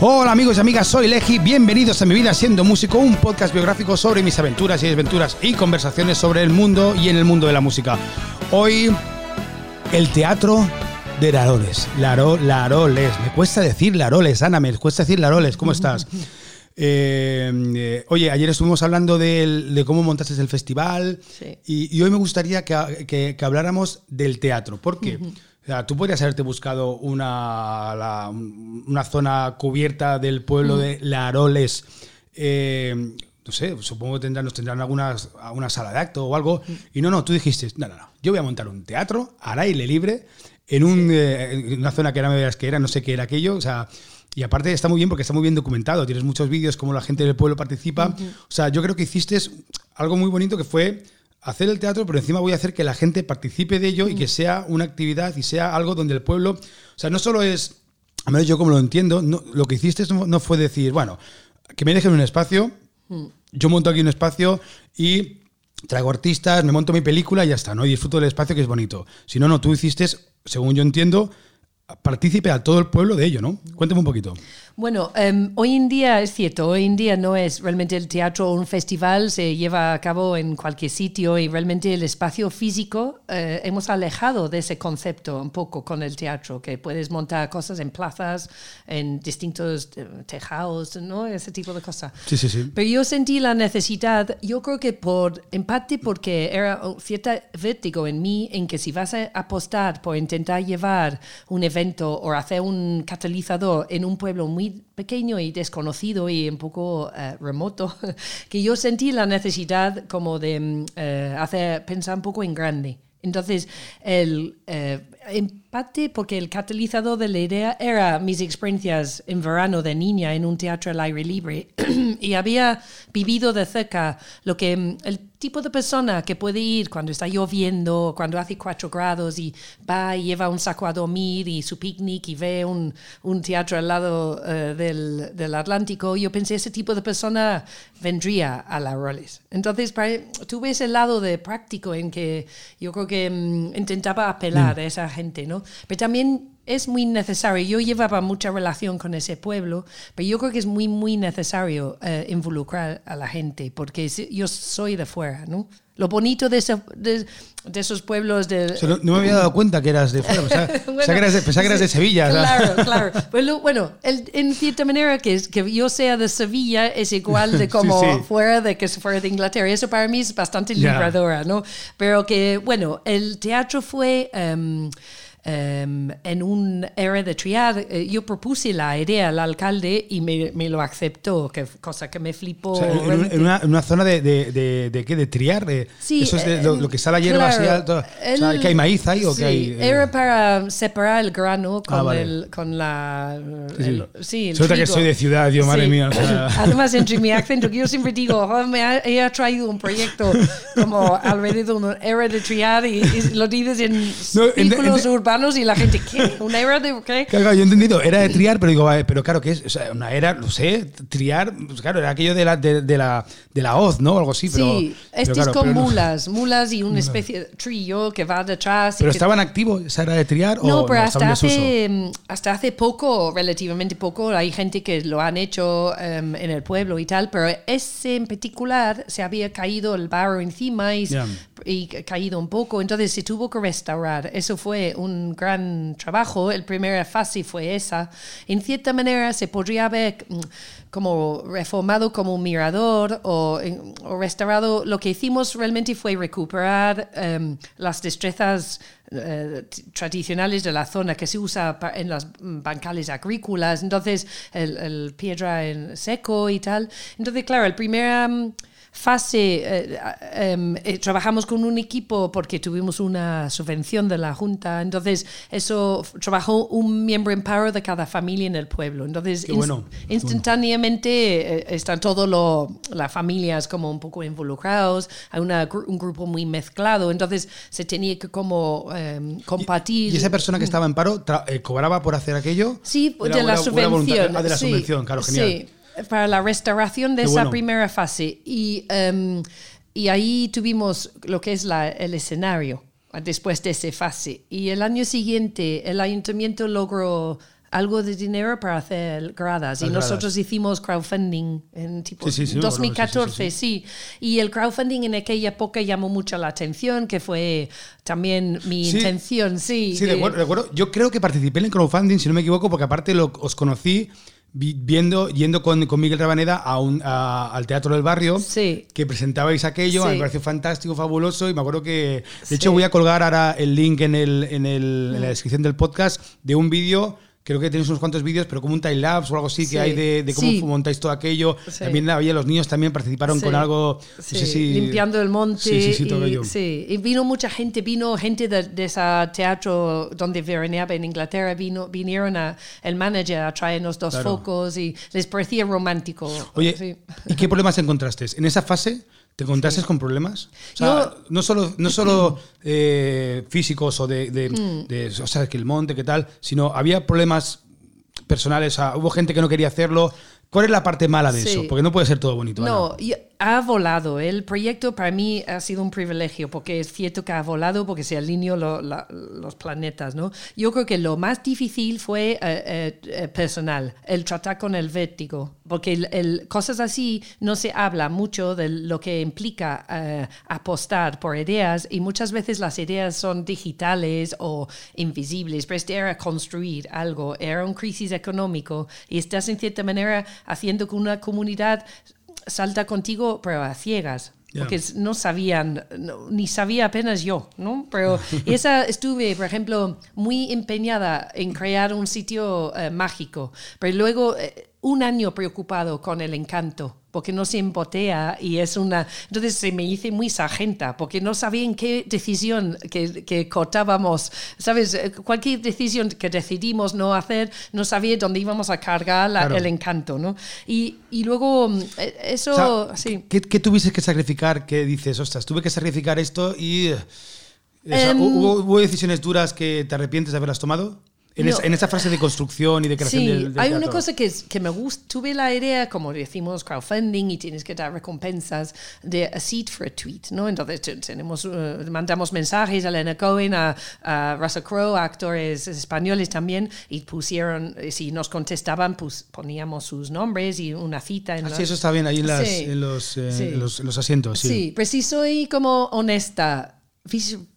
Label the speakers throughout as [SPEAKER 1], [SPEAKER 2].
[SPEAKER 1] Hola amigos y amigas, soy Leji, bienvenidos a Mi Vida Siendo Músico, un podcast biográfico sobre mis aventuras y desventuras y conversaciones sobre el mundo y en el mundo de la música. Hoy, el teatro de Laroles. Laro, Laroles, me cuesta decir Laroles, Ana, me cuesta decir Laroles, ¿cómo estás? Eh, eh, oye, ayer estuvimos hablando de cómo montaste el festival
[SPEAKER 2] Sí.
[SPEAKER 1] y, y hoy me gustaría que, que- que habláramos del teatro. ¿Por qué? O sea, tú podrías haberte buscado una, la- una zona cubierta del pueblo de Laroles. eh, no sé, supongo que tendrán, nos tendrán algunas, alguna sala de acto o algo. Y no, no, tú dijiste, no, no, no, yo voy a montar un teatro al aire libre en, un, eh, en una zona que ahora me que era, no sé qué era aquello. O sea, y aparte está muy bien porque está muy bien documentado. Tienes muchos vídeos como la gente del pueblo participa. O sea, yo creo que hiciste algo muy bonito que fue hacer el teatro, pero encima voy a hacer que la gente participe de ello y que sea una actividad y sea algo donde el pueblo, o sea, no solo es, a menos yo como lo entiendo, no- lo que hiciste no, no fue decir, bueno, que me dejen un espacio, yo monto aquí un espacio y traigo artistas, me monto mi película y ya está, ¿no? Y disfruto del espacio que es bonito. Si no, no, tú hiciste, según yo entiendo, partícipe a todo el pueblo de ello, ¿no? Cuéntame un poquito.
[SPEAKER 2] Bueno, em, hoy en día es cierto, hoy en día no es realmente el teatro o un festival, se lleva a cabo en cualquier sitio y realmente el espacio físico eh, hemos alejado de ese concepto un poco con el teatro, que puedes montar cosas en plazas, en distintos eh, tejados, ¿no? Ese tipo de cosas.
[SPEAKER 1] Sí, sí, sí.
[SPEAKER 2] Pero yo sentí la necesidad, yo creo que por en parte porque era un cierto vértigo en mí en que si vas a apostar por intentar llevar un evento o hacer un catalizador en un pueblo muy pequeño y desconocido y un poco eh, remoto, que yo sentí la necesidad como de mm, eh, hacer pensar un poco en grande. Entonces, el, eh, en parte porque el catalizador de la idea era mis experiencias en verano de niña en un teatro al aire libre y había vivido de cerca lo que mm, el tipo de persona que puede ir cuando está lloviendo, cuando hace cuatro grados y va y lleva un saco a dormir y su picnic y ve un, un teatro al lado eh, del, del Atlántico, yo pensé ese tipo de persona vendría a la Rolles. Entonces tuve ese lado de práctico en que yo creo que mm, intentaba apelar a esa gente, ¿no? Pero también es muy necesario. Yo llevaba mucha relación con ese pueblo, pero yo creo que es muy, muy necesario eh, involucrar a la gente, porque yo soy de fuera, ¿no? Lo bonito de, ese- de, de esos pueblos de...
[SPEAKER 1] O sea, no, no me había dado cuenta que eras de fuera, pensaba, pensaba que, eras de, pensaba que eras de Sevilla. sea.
[SPEAKER 2] Claro, claro. Pues lo- bueno, el- en cierta manera que, que yo sea de Sevilla es igual de como
[SPEAKER 1] Sí, sí.
[SPEAKER 2] fuera de que fuera de Inglaterra. Eso para mí es bastante
[SPEAKER 1] Ya.
[SPEAKER 2] liberadora, ¿no? Pero que, bueno, el teatro fue... em, em, en un era de triar, eh, yo propuse la idea al alcalde y me, me lo aceptó, que, cosa que me flipó.
[SPEAKER 1] O sea, en, en
[SPEAKER 2] realmente.
[SPEAKER 1] una, en una zona de, de, de, de qué, de triar, de,
[SPEAKER 2] Sí,
[SPEAKER 1] eso es de,
[SPEAKER 2] eh,
[SPEAKER 1] lo, lo que sale la hierba así
[SPEAKER 2] claro,
[SPEAKER 1] alto. O sea,
[SPEAKER 2] el-
[SPEAKER 1] ¿que hay maíz ahí o
[SPEAKER 2] sí,
[SPEAKER 1] que hay? eh?
[SPEAKER 2] Era para separar el grano con,
[SPEAKER 1] Ah, vale.
[SPEAKER 2] el, con la...
[SPEAKER 1] Sí, sí.
[SPEAKER 2] el- sí, el
[SPEAKER 1] nota que soy de ciudad, yo, madre
[SPEAKER 2] Sí.
[SPEAKER 1] mía, o sea.
[SPEAKER 2] Además, entre mi acento, que yo siempre digo, "Oh, me ha, he traído un proyecto como alrededor de una era de triar y, y lo dices en
[SPEAKER 1] No, en-
[SPEAKER 2] círculos
[SPEAKER 1] en-
[SPEAKER 2] y la gente, ¿qué? ¿Una era de qué?
[SPEAKER 1] Claro, claro, yo he entendido, era de triar, pero digo, pero claro, que es? O sea, una era, no sé, triar, pues claro, era aquello de la, de, de la, de la hoz, ¿no? Algo así, pero.
[SPEAKER 2] sí, este
[SPEAKER 1] claro,
[SPEAKER 2] es con
[SPEAKER 1] pero no-
[SPEAKER 2] mulas, mulas y una especie de trillo que va detrás. y
[SPEAKER 1] ¿Pero
[SPEAKER 2] que-
[SPEAKER 1] estaban activos esa era de triar o
[SPEAKER 2] No, pero
[SPEAKER 1] estaban
[SPEAKER 2] hasta hace, mm, hasta hace poco, relativamente poco, hay gente que lo han hecho em, en el pueblo y tal, pero ese en particular se había caído el barro encima y,
[SPEAKER 1] Ya.
[SPEAKER 2] y caído un poco, entonces se tuvo que restaurar. Eso fue un gran trabajo. La primera fase fue esa. En cierta manera se podría haber mm, como reformado como un mirador o, en- o restaurado. Lo que hicimos realmente fue recuperar em, las destrezas eh, tradicionales de la zona que se usa en las mm, bancales agrícolas, entonces el, el piedra en seco y tal. Entonces, claro, el primer mm, fase eh, em, eh, trabajamos con un equipo porque tuvimos una subvención de la Junta, entonces eso trabajó un miembro en paro de cada familia en el pueblo. Entonces,
[SPEAKER 1] bueno,
[SPEAKER 2] inst- instantáneamente eh, están todas las familias como un poco involucrados, hay una un grupo muy mezclado, entonces se tenía que como em, compartir.
[SPEAKER 1] ¿Y esa persona que estaba en paro eh, cobraba por hacer aquello?
[SPEAKER 2] Sí,
[SPEAKER 1] Era
[SPEAKER 2] de la subvención.
[SPEAKER 1] Ah, de la
[SPEAKER 2] sí,
[SPEAKER 1] subvención, claro, genial.
[SPEAKER 2] Sí, para la restauración de
[SPEAKER 1] Qué
[SPEAKER 2] esa
[SPEAKER 1] bueno.
[SPEAKER 2] primera fase. Y, em, y ahí tuvimos lo que es la- el escenario. después de esa fase. Y el año siguiente el ayuntamiento logró algo de dinero para hacer gradas. y nosotros hicimos crowdfunding en tipo 2014, sí, Y el crowdfunding en aquella época llamó mucho la atención, que fue también mi intención, sí.
[SPEAKER 1] Sí, de acuerdo, Yo creo que participé en el crowdfunding, si no me equivoco, porque aparte lo, os conocí viendo, yendo con, con Miguel Rabaneda a un, al Teatro del Barrio, que presentabais aquello, me pareció fantástico, fabuloso, y me acuerdo que, de hecho, voy a colgar ahora el link en, el, en, el, en la descripción del podcast de un vídeo creo que tenéis unos cuantos vídeos, pero como un time lapse o algo así que hay de, cómo montáis todo aquello. También había los niños también participaron con algo,
[SPEAKER 2] limpiando el monte. Sí, sí, todo y, Sí, y vino mucha gente, vino gente de, ese teatro donde veraneaba en Inglaterra, vino, vinieron a, el manager a traernos dos focos y les parecía romántico.
[SPEAKER 1] Oye, ¿y qué problemas encontraste? En esa fase ¿Te encontraste con problemas? O sea, no solo, no solo eh, físicos o de, mm. de, o sea, que el monte, qué tal, sino había problemas personales. hubo gente que no quería hacerlo. ¿Cuál es la parte mala de eso? Porque no puede ser todo bonito.
[SPEAKER 2] No, ha volado. El proyecto para mí ha sido un privilegio porque es cierto que ha volado porque se alineó los planetas. ¿no? Yo creo que lo más difícil fue eh, eh, eh, personal, el tratar con el vértigo, porque el, cosas así no se habla mucho de lo que implica apostar por ideas y muchas veces las ideas son digitales o invisibles, pero este era construir algo, era un crisis económico y estás en cierta manera haciendo que una comunidad salta contigo, pero a ciegas. Porque no sabían, ni sabía apenas yo, ¿no? Pero esa estuve, por ejemplo, muy empeñada en crear un sitio eh, mágico, pero luego eh, un año preocupado con el encanto porque no se embotea y es una... Entonces se me hice muy sargenta, porque no sabía en qué decisión que, que cortábamos, ¿sabes? Cualquier decisión que decidimos no hacer, no sabía dónde íbamos a cargar el encanto, ¿no? Y, y luego eh, eso... sí.
[SPEAKER 1] ¿qué, ¿qué, tuviste que sacrificar? ¿Qué dices? Ostras, tuve que sacrificar esto y... Em, ¿hubo, ¿Hubo decisiones duras que te arrepientes de haberlas tomado? En, esa, en, fase de construcción y de creación
[SPEAKER 2] sí,
[SPEAKER 1] del,
[SPEAKER 2] hay una cosa que, que me gusta, tuve la idea, como decimos, crowdfunding y tienes que dar recompensas de a seed for a tweet, ¿no? Entonces tenemos, uh, mandamos mensajes a Lena Cohen, a, a Russell Crowe, a actores españoles también, y pusieron, si nos contestaban, pues poníamos sus nombres y una cita. En
[SPEAKER 1] ah, eso está bien ahí en, las, en, los, eh, los, los, asientos. Sí,
[SPEAKER 2] sí pero si soy como honesta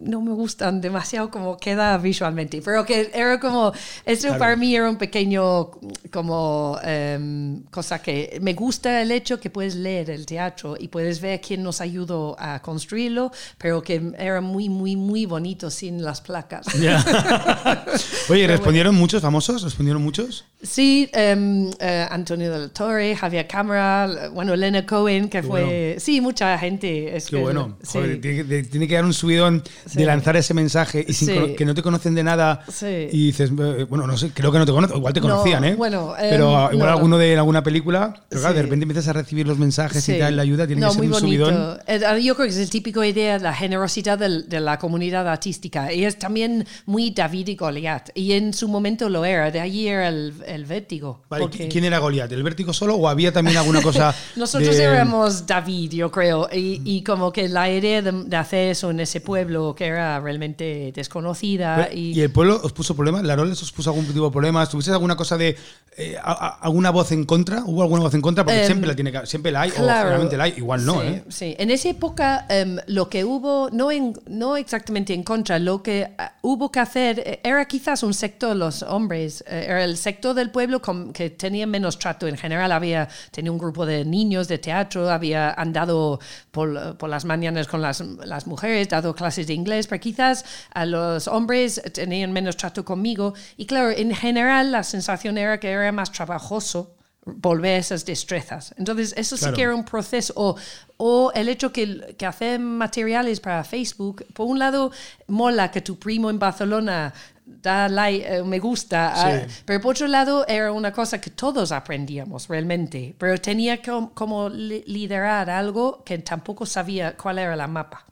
[SPEAKER 2] no me gustan demasiado como queda visualmente, pero que era como, eso para mí era un pequeño como em, cosa que me gusta el hecho que puedes leer el teatro y puedes ver quién nos ayudó a construirlo, pero que era muy, muy, muy bonito sin las placas.
[SPEAKER 1] Oye, ¿respondieron muchos famosos? ¿Respondieron muchos?
[SPEAKER 2] Sí, um, Antonio de la Torre, Javier Cámara, bueno, Elena Cohen, que fue, sí, mucha gente.
[SPEAKER 1] Es Qué bueno, tiene, que dar un subidón de lanzar ese mensaje y sin que no te conocen de nada y dices, eh, bueno, no sé, creo que no te conocen, igual te conocían, ¿eh? Bueno, pero em, igual alguno de alguna película, pero claro, de repente empiezas a recibir los mensajes y tal, la ayuda, tiene que ser un subidón.
[SPEAKER 2] Eh, yo creo que es el típico idea, la generosidad de, la comunidad artística y es también muy David y Goliat y en su momento lo era, de allí era el el vértigo.
[SPEAKER 1] ¿Quién era Goliat? ¿El vértigo solo o había también alguna cosa?
[SPEAKER 2] Nosotros éramos David, yo creo, y, como que la idea de, hacer eso en ese pueblo que era realmente desconocida. y,
[SPEAKER 1] el pueblo os puso problemas? ¿Laroles os puso algún tipo de problemas? ¿Tuviste alguna cosa de. Eh, alguna voz en contra? ¿Hubo alguna voz en contra? Porque em, siempre, la tiene siempre la hay, o realmente la hay, igual no,
[SPEAKER 2] sí,
[SPEAKER 1] ¿eh?
[SPEAKER 2] Sí, en esa época em, lo que hubo, no, en, no exactamente en contra, lo que ah, hubo que hacer eh, era quizás un sector, los hombres, era el sector de pueblo que tenía menos trato en general. Había tenido un grupo de niños de teatro, había andado por, por las mañanas con las, las, mujeres, dado clases de inglés, pero quizás a los hombres tenían menos trato conmigo. Y claro, en general la sensación era que era más trabajoso volver esas destrezas. Entonces, eso sí que era un proceso. O, o el hecho que, que hacer materiales para Facebook, por un lado, mola que tu primo en Barcelona da like, eh, me gusta. Ah, pero por otro lado, era una cosa que todos aprendíamos realmente. Pero tenía como liderar algo que tampoco sabía cuál era la mapa.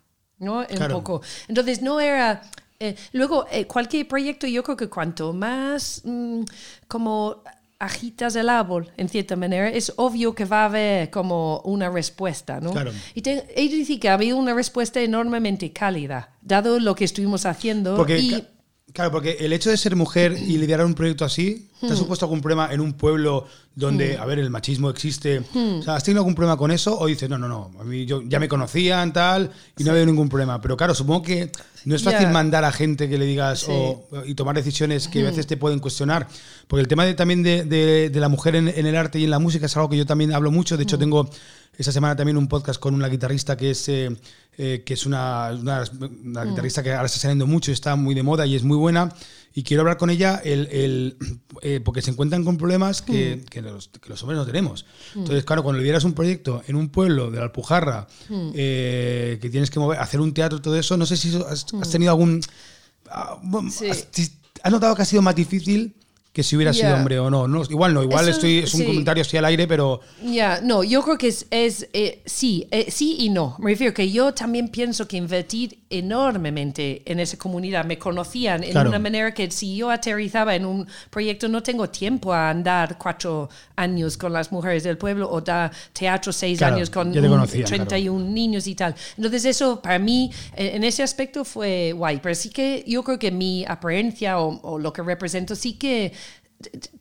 [SPEAKER 2] ¿No? Un poco. Entonces, no era. Eh, luego, eh, cualquier proyecto, yo creo que cuanto más mm, como agitas el árbol, en cierta manera, es obvio que va a haber como una respuesta, ¿no?
[SPEAKER 1] Claro.
[SPEAKER 2] Y te, de decir que ha habido una respuesta enormemente cálida, dado lo que estuvimos haciendo.
[SPEAKER 1] Porque,
[SPEAKER 2] y,
[SPEAKER 1] ca- claro, porque el hecho de ser mujer y liderar un proyecto así,
[SPEAKER 2] Hmm.
[SPEAKER 1] ¿te ha supuesto algún problema en un pueblo donde, a ver, el machismo existe?
[SPEAKER 2] Hmm.
[SPEAKER 1] O sea, ¿has tenido algún problema con eso? O dices, no, no, no, a mí yo, ya me conocían, tal, y no había ningún problema. Pero claro, supongo que no es fácil mandar a gente que le digas
[SPEAKER 2] Sí. Hmm.
[SPEAKER 1] o- y tomar decisiones que a veces te pueden cuestionar. Porque el tema de, también de, de- de la mujer en, en el arte y en la música es algo que yo también hablo mucho.
[SPEAKER 2] Hmm.
[SPEAKER 1] De hecho, tengo esta semana también un podcast con una guitarrista que es, eh, eh, que es una, una- una guitarrista que ahora está saliendo mucho y está muy de moda y es muy buena. Y quiero hablar con ella el, el, eh, porque se encuentran con problemas que, que los, que los hombres no tenemos. Entonces, claro, cuando lideras un proyecto en un pueblo de la Alpujarra, que tienes que mover, hacer un teatro, todo eso, no sé si has, has tenido algún... ah,
[SPEAKER 2] Sí.
[SPEAKER 1] has, has notado que ha sido más difícil que si hubiera sido
[SPEAKER 2] Ya.
[SPEAKER 1] hombre o no. no igual no, igual
[SPEAKER 2] Eso,
[SPEAKER 1] estoy, es un
[SPEAKER 2] sí.
[SPEAKER 1] comentario así al aire, pero...
[SPEAKER 2] Ya, no, yo creo que es, es eh, sí, eh, sí y no. Me refiero que yo también pienso que invertir enormemente en esa comunidad. Me conocían en
[SPEAKER 1] Claro.
[SPEAKER 2] una manera que si yo aterrizaba en un proyecto no tengo tiempo a andar cuatro años con las mujeres del pueblo o dar teatro seis
[SPEAKER 1] Claro,
[SPEAKER 2] años con un
[SPEAKER 1] conocían,
[SPEAKER 2] 31 niños y tal. Entonces eso para mí eh, en ese aspecto fue guay. Pero sí que yo creo que mi apariencia o, o lo que represento sí que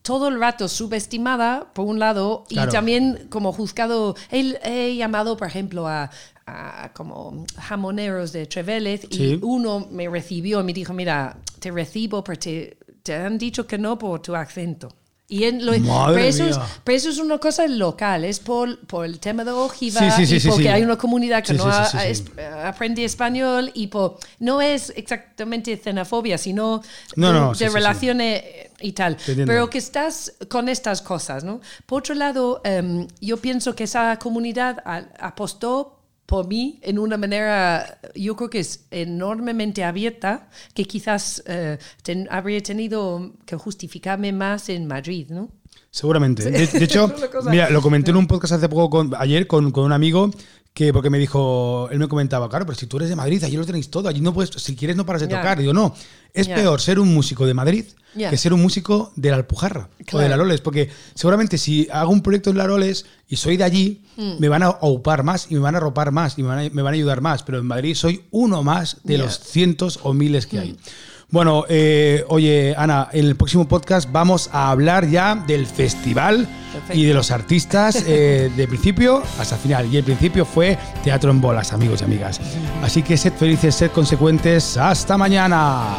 [SPEAKER 2] todo el rato subestimada, por un lado,
[SPEAKER 1] Claro.
[SPEAKER 2] y también como juzgado. He, he llamado, por ejemplo, a, a como jamoneros de Trevélez
[SPEAKER 1] Sí.
[SPEAKER 2] y uno me recibió y me dijo, mira, te recibo, pero te, te han dicho que no por tu acento. Y en lo, pero, eso es, pero eso es una cosa local, es por, por el tema de ojiva
[SPEAKER 1] Sí, sí, sí,
[SPEAKER 2] y porque hay una comunidad que no es- aprende español y por, no es exactamente xenofobia, sino
[SPEAKER 1] No,
[SPEAKER 2] de,
[SPEAKER 1] no,
[SPEAKER 2] de relaciones y tal.
[SPEAKER 1] Te entiendo.
[SPEAKER 2] Pero que estás con estas cosas, ¿no? Por otro lado, em, yo pienso que esa comunidad a- apostó por mí en una manera, yo creo que es enormemente abierta, que quizás eh, ten- habría tenido que justificarme más en Madrid, ¿no?
[SPEAKER 1] Seguramente. De, de hecho, mira, lo comenté en un podcast hace poco, con- ayer, con, con un amigo, que porque me dijo, él me comentaba, claro, pero si tú eres de Madrid, allí lo tenéis todo, allí no puedes, si quieres no paras de tocar. Digo, no, es peor ser un músico de Madrid que ser un músico de la Alpujarra o de la Loles, porque seguramente si hago un proyecto en la Loles y soy de allí,
[SPEAKER 2] Mm.
[SPEAKER 1] me van a aupar más y me van a ropar más y me van a, me van a ayudar más, pero en Madrid soy uno más de.
[SPEAKER 2] Mm.
[SPEAKER 1] los cientos o miles que hay. Bueno, eh, oye, Ana, en el próximo podcast vamos a hablar ya del festival
[SPEAKER 2] Perfecto.
[SPEAKER 1] y de los artistas eh, de principio hasta final. Y el principio fue Teatro en Bolas, amigos y amigas. Así que sed felices, sed consecuentes. Hasta mañana.